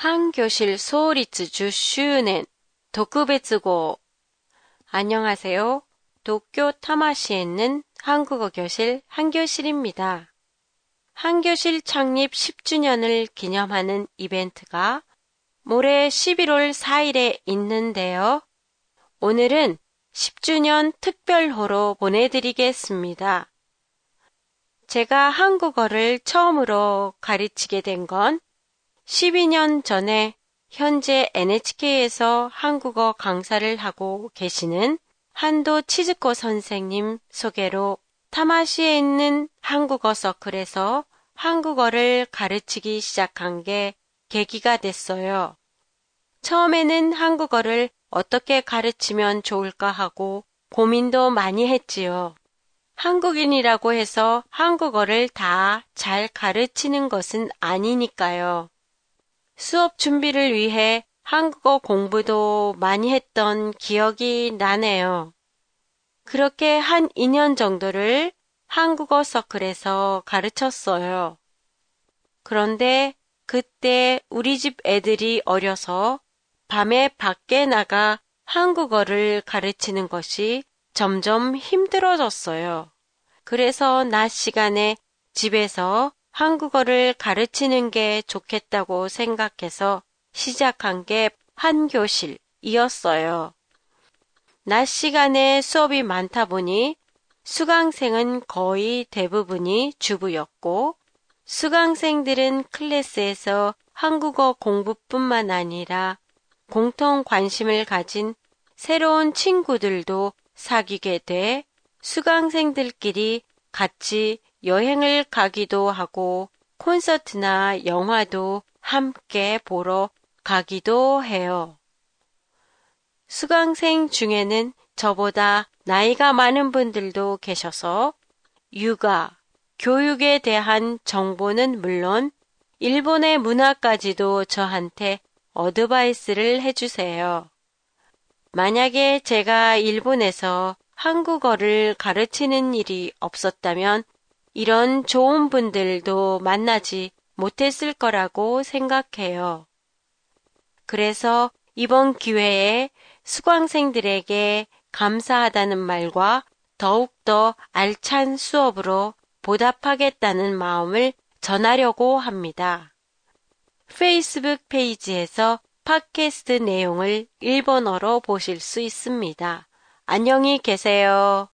한교실 소리츠 10周年 독후베츠고 안녕하세요. 도쿄 타마시에 있는 한국어 교실 한교실입니다. 한교실 창립 10주년을 기념하는 이벤트가 모레 11월 4일에 있는데요. 오늘은 10주년 특별호로 보내드리겠습니다. 제가 한국어를 처음으로 가르치게 된 건 12년 전에 현재 NHK에서 한국어 강사를 하고 계시는 한도 치즈코 선생님 소개로 타마시에 있는 한국어 서클에서 한국어를 가르치기 시작한 게 계기가 됐어요. 처음에는 한국어를 어떻게 가르치면 좋을까 하고 고민도 많이 했지요. 한국인이라고 해서 한국어를 다 잘 가르치는 것은 아니니까요. 수업 준비를 위해 한국어 공부도 많이 했던 기억이 나네요. 그렇게 한 2년 정도를 한국어 서클에서 가르쳤어요. 그런데 그때 우리 집 애들이 어려서 밤에 밖에 나가 한국어를 가르치는 것이 점점 힘들어졌어요. 그래서 낮 시간에 집에서 한국어를 가르치는 게 좋겠다고 생각해서 시작한 게 한교실이었어요. 낮 시간에 수업이 많다 보니 수강생은 거의 대부분이 주부였고 수강생들은 클래스에서 한국어 공부뿐만 아니라 공통 관심을 가진 새로운 친구들도 사귀게 돼 수강생들끼리 같이 여행을 가기도 하고 콘서트나 영화도 함께 보러 가기도 해요. 수강생 중에는 저보다 나이가 많은 분들도 계셔서 육아, 교육에 대한 정보는 물론 일본의 문화까지도 저한테 어드바이스를 해주세요. 만약에 제가 일본에서 한국어를 가르치는 일이 없었다면 이런 좋은 분들도 만나지 못했을 거라고 생각해요. 그래서 이번 기회에 수강생들에게 감사하다는 말과 더욱더 알찬 수업으로 보답하겠다는 마음을 전하려고 합니다. 페이스북 페이지에서 팟캐스트 내용을 일본어로 보실 수 있습니다. 안녕히 계세요.